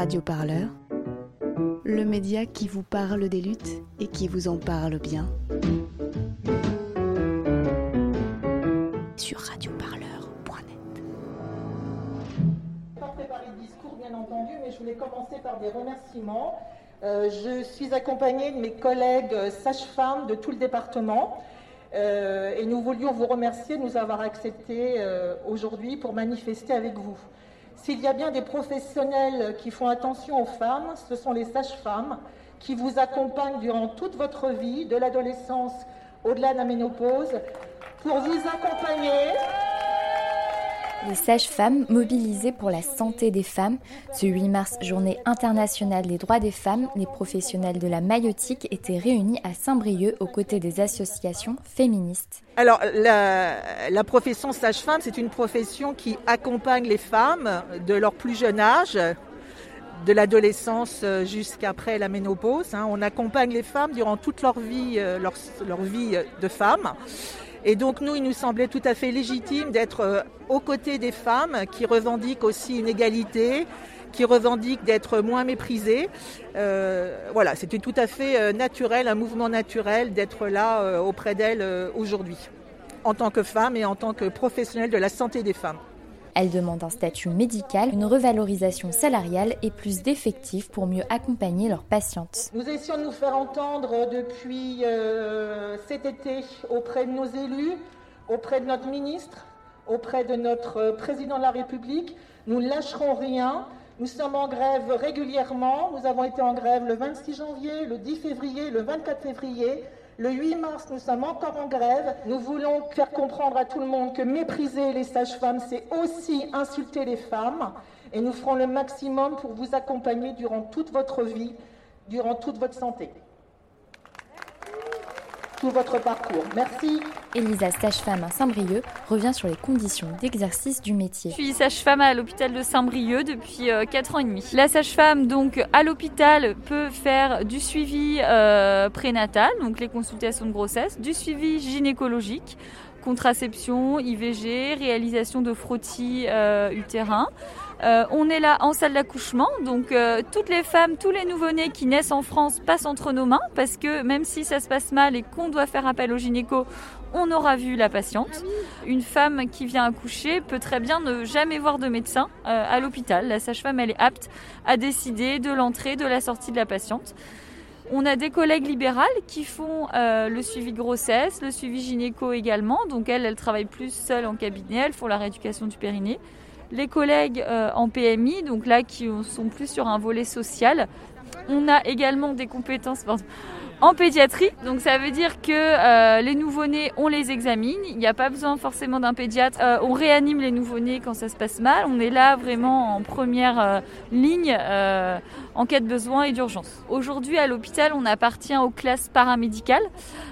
Radio Parleur, le média qui vous parle des luttes et qui vous en parle bien. Sur radioparleur.net. Pas préparé de discours, bien entendu, mais je voulais commencer par des remerciements. Euh, je suis accompagnée de mes collègues sages-femmes de tout le département. Euh, et nous voulions vous remercier de nous avoir acceptés euh, aujourd'hui pour manifester avec vous. S'il y a bien des professionnels qui font attention aux femmes, ce sont les sages-femmes qui vous accompagnent durant toute votre vie, de l'adolescence au-delà de la ménopause, pour vous accompagner. Les sages-femmes mobilisées pour la santé des femmes. Ce 8 mars, journée internationale des droits des femmes, les professionnels de la maïotique étaient réunis à Saint-Brieuc aux côtés des associations féministes. Alors, la, profession sage-femme, c'est une profession qui accompagne les femmes de leur plus jeune âge, de l'adolescence jusqu'après la ménopause. Hein. On accompagne les femmes durant toute leur vie, euh, leur, leur vie de femme. Et donc nous, il nous semblait tout à fait légitime d'être euh, aux côtés des femmes qui revendiquent aussi une égalité, qui revendiquent d'être moins méprisées. Euh, voilà, c'était tout à fait euh, naturel, un mouvement naturel d'être là auprès d'elles aujourd'hui, en tant que femme et en tant que professionnelle de la santé des femmes. Elle demande un statut médical, une revalorisation salariale et plus d'effectifs pour mieux accompagner leurs patientes. Nous essayons de nous faire entendre depuis euh, cet été auprès de nos élus, auprès de notre ministre, auprès de notre président de la République. Nous ne lâcherons rien. Nous sommes en grève régulièrement. Nous avons été en grève le 26 janvier, le 10 février, le 24 février. Le 8 mars, nous sommes encore en grève. Nous voulons faire comprendre à tout le monde que mépriser les sages-femmes, c'est aussi insulter les femmes. Et nous ferons le maximum pour vous accompagner durant toute votre vie, durant toute votre santé tout votre parcours. Merci. Elisa, sage-femme à Saint-Brieuc, revient sur les conditions d'exercice du métier. Je suis sage-femme à l'hôpital de Saint-Brieuc depuis 4 euh, ans et demi. La sage-femme, donc, à l'hôpital, peut faire du suivi euh, prénatal, donc les consultations de grossesse, du suivi gynécologique, contraception, IVG, réalisation de frottis euh, utérin. Euh, on est là en salle d'accouchement, donc euh, toutes les femmes, tous les nouveau-nés qui naissent en France passent entre nos mains parce que même si ça se passe mal et qu'on doit faire appel au gynéco, on aura vu la patiente. Une femme qui vient accoucher peut très bien ne jamais voir de médecin à l'hôpital. La sage-femme, elle est apte à décider de l'entrée, de la sortie de la patiente. On a des collègues libérales qui font euh, le suivi grossesse, le suivi gynéco également. Donc elles, elles travaillent plus seules en cabinet, elles font la rééducation du périnée. Les collègues euh, en PMI, donc là qui sont plus sur un volet social. On a également des compétences en pédiatrie. Donc ça veut dire que euh, les nouveau-nés, on les examine. Il n'y a pas besoin forcément d'un pédiatre. Euh, on réanime les nouveau-nés quand ça se passe mal. On est là vraiment en première euh, ligne en cas de besoin et d'urgence. Aujourd'hui à l'hôpital, on appartient aux classes paramédicales,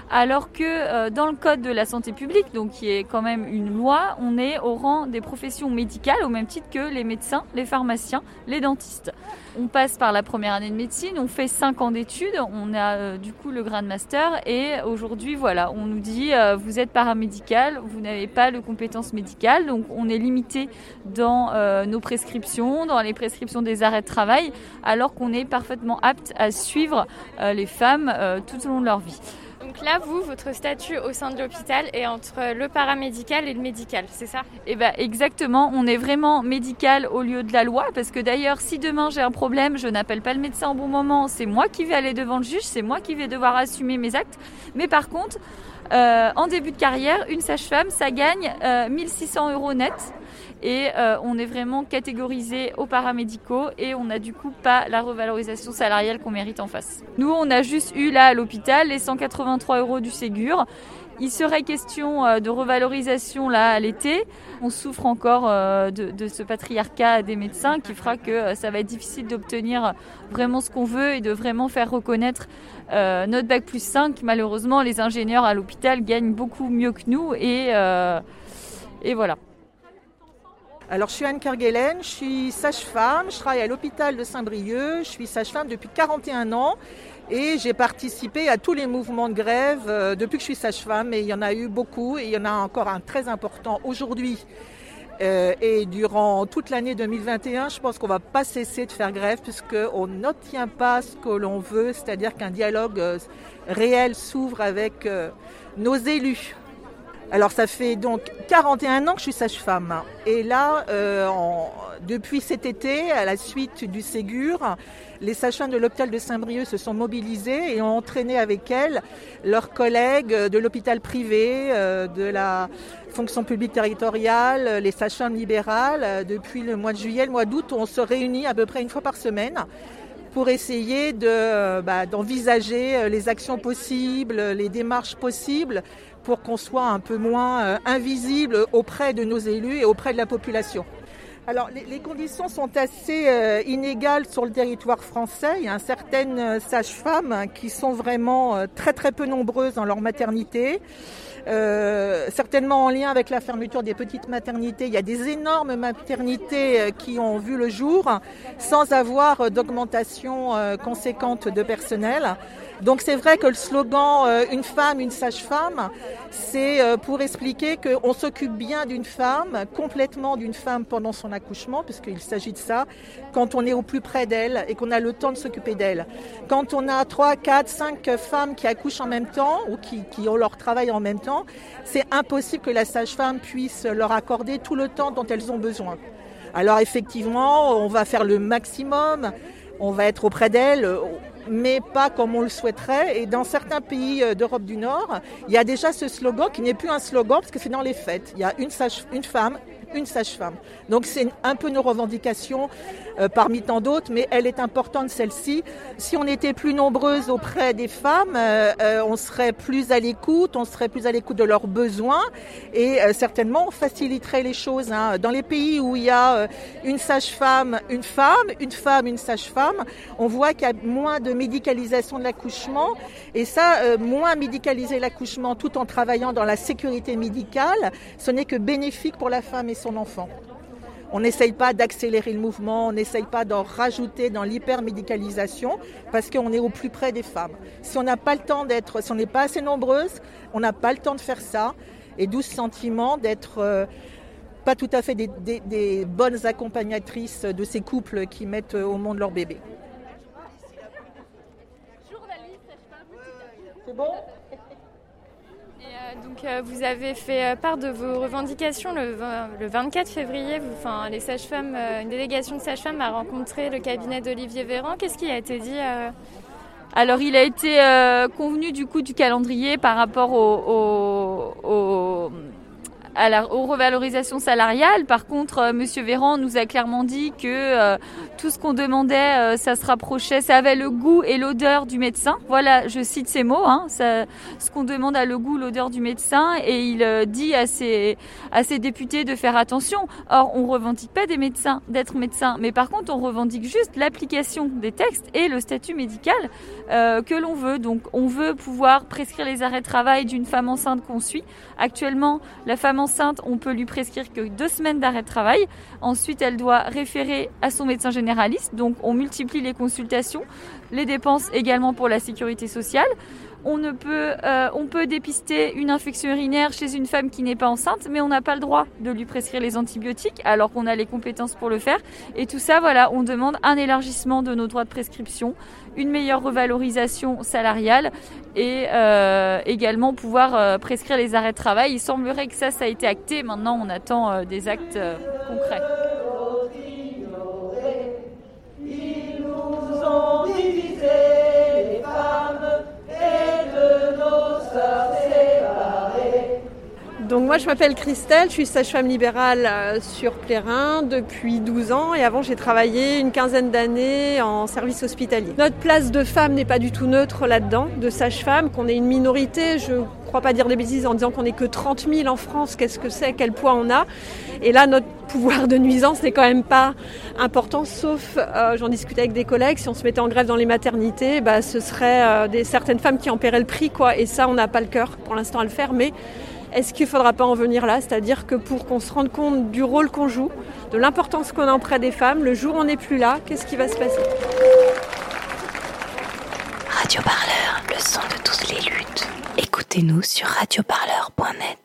alors que dans le code de la santé publique, donc qui est quand même une loi, on est au rang des professions médicales au même titre que les médecins, les pharmaciens, les dentistes. On passe par la première année de médecine, on fait 5 ans d'études, on a du le Grand Master et aujourd'hui voilà on nous dit euh, vous êtes paramédical, vous n'avez pas de compétences médicales donc on est limité dans euh, nos prescriptions, dans les prescriptions des arrêts de travail alors qu'on est parfaitement apte à suivre euh, les femmes tout au long de leur vie. Donc là, vous, votre statut au sein de l'hôpital est entre le paramédical et le médical, c'est ça? Eh bien, exactement. On est vraiment médical au lieu de la loi, parce que d'ailleurs, si demain j'ai un problème, je n'appelle pas le médecin au bon moment, c'est moi qui vais aller devant le juge, c'est moi qui vais devoir assumer mes actes. Mais par contre, euh, en début de carrière, une sage-femme, ça gagne 1600 euh, euros net et euh, on est vraiment catégorisé aux paramédicaux et on n'a du coup pas la revalorisation salariale qu'on mérite en face. Nous, on a juste eu là à l'hôpital les 183 euros du Ségur. Il serait question euh, de revalorisation là à l'été. On souffre encore euh, de, ce patriarcat des médecins qui fera que ça va être difficile d'obtenir vraiment ce qu'on veut et de vraiment faire reconnaître notre bac plus 5. Malheureusement, les ingénieurs à l'hôpital gagnent beaucoup mieux que nous et, et voilà. Alors, je suis Anne Kerguelen, je suis sage-femme, je travaille à l'hôpital de Saint-Brieuc, je suis sage-femme depuis 41 ans et j'ai participé à tous les mouvements de grève euh, depuis que je suis sage-femme et il y en a eu beaucoup et il y en a encore un très important aujourd'hui Euh, et durant toute l'année 2021, je pense qu'on va pas cesser de faire grève puisqu'on n'obtient pas ce que l'on veut, c'est-à-dire qu'un dialogue euh, réel s'ouvre avec nos élus. Alors ça fait donc 41 ans que je suis sage-femme. Et là, depuis cet été, à la suite du Ségur, les sages-femmes de l'hôpital de Saint-Brieuc se sont mobilisées et ont entraîné avec elles leurs collègues de l'hôpital privé, de la fonction publique territoriale, les sages-femmes libérales. Depuis le mois de juillet, le mois d'août, on se réunit à peu près une fois par semaine pour essayer de, bah, d'envisager les actions possibles, les démarches possibles pour qu'on soit un peu moins euh, invisible auprès de nos élus et auprès de la population. Alors, les, conditions sont assez euh, inégales sur le territoire français. Il y a certaines euh, sages-femmes qui sont vraiment très très peu nombreuses dans leur maternité. Euh, certainement en lien avec la fermeture des petites maternités. Il y a des énormes maternités euh, qui ont vu le jour sans avoir d'augmentation euh, conséquente de personnel. Donc c'est vrai que le slogan euh, une femme, une sage-femme, c'est euh, pour expliquer qu'on s'occupe bien d'une femme, complètement d'une femme pendant son accouchement, puisqu'il s'agit de ça, quand on est au plus près d'elle et qu'on a le temps de s'occuper d'elle. Quand on a 3, 4, 5 femmes qui accouchent en même temps ou qui, qui ont leur travail en même temps, c'est impossible que la sage-femme puisse leur accorder tout le temps dont elles ont besoin. Alors effectivement, on va faire le maximum, on va être auprès d'elles mais pas comme on le souhaiterait. Et dans certains pays euh, d'Europe du Nord, il y a déjà ce slogan qui n'est plus un slogan parce que c'est dans les fêtes. Il y a une, une femme, une sage-femme. Donc c'est un peu nos revendications euh, parmi tant d'autres, mais elle est importante celle-ci. Si on était plus nombreuses auprès des femmes, euh, euh, on serait plus à l'écoute, on serait plus à l'écoute de leurs besoins et certainement on faciliterait les choses. Hein. Dans les pays où il y a une sage-femme, une femme, une femme, une sage-femme, on voit qu'il y a moins de médicalisation de l'accouchement et ça, moins médicaliser l'accouchement tout en travaillant dans la sécurité médicale, ce n'est que bénéfique pour la femme son enfant. On n'essaye pas d'accélérer le mouvement, on n'essaye pas d'en rajouter dans l'hypermédicalisation parce qu'on est au plus près des femmes. Si on n'a pas le temps d'être, si on n'est pas assez nombreuses, on n'a pas le temps de faire ça. Et d'où ce sentiment d'être euh, pas tout à fait des, des, bonnes accompagnatrices de ces couples qui mettent au monde leur bébé. C'est bon? Euh, vous avez fait euh, part de vos revendications le, 24 février. les sages-femmes, euh, une délégation de sages-femmes a rencontré le cabinet d'Olivier Véran. Qu'est-ce qui a été dit Alors il a été convenu du coup du calendrier par rapport au à la, aux revalorisations salariales. Par contre, euh, Monsieur Véran nous a clairement dit que euh, tout ce qu'on demandait, euh, ça se rapprochait, ça avait le goût et l'odeur du médecin. Voilà, je cite ces mots. Hein, ce qu'on demande a le goût, l'odeur du médecin, et il dit à ses, à ses députés de faire attention. Or, on revendique pas des médecins, d'être médecin, mais par contre, on revendique juste l'application des textes et le statut médical que l'on veut. Donc, on veut pouvoir prescrire les arrêts de travail d'une femme enceinte qu'on suit. Actuellement, la femme enceinte on peut lui prescrire que deux semaines d'arrêt de travail. Ensuite, elle doit référer à son médecin généraliste. Donc, on multiplie les consultations, les dépenses également pour la sécurité sociale. On, ne peut, euh, on peut dépister une infection urinaire chez une femme qui n'est pas enceinte, mais on n'a pas le droit de lui prescrire les antibiotiques alors qu'on a les compétences pour le faire. Et tout ça, voilà, on demande un élargissement de nos droits de prescription, une meilleure revalorisation salariale et euh, également pouvoir euh, prescrire les arrêts de travail. Il semblerait que ça, ça a été acté. Maintenant, on attend des actes concrets. Moi je m'appelle Christelle, je suis sage-femme libérale euh, sur Plérin depuis 12 ans et avant j'ai travaillé une quinzaine d'années en service hospitalier. Notre place de femme n'est pas du tout neutre là-dedans, de sage-femme, qu'on est une minorité, je ne crois pas dire des bêtises en disant qu'on n'est que 30 000 en France, qu'est-ce que c'est, quel poids on a? Et là notre pouvoir de nuisance n'est quand même pas important, sauf, euh, j'en discutais avec des collègues, si on se mettait en grève dans les maternités, bah, ce serait euh, certaines femmes qui en paieraient le prix, quoi. Et ça, on n'a pas le cœur pour l'instant à le faire, mais est-ce qu'il ne faudra pas en venir là? C'est-à-dire que pour qu'on se rende compte du rôle qu'on joue, de l'importance qu'on a auprès des femmes, le jour où on n'est plus là, qu'est-ce qui va se passer? Radio Parleur, le son de toutes les luttes. Écoutez-nous sur radioparleur.net.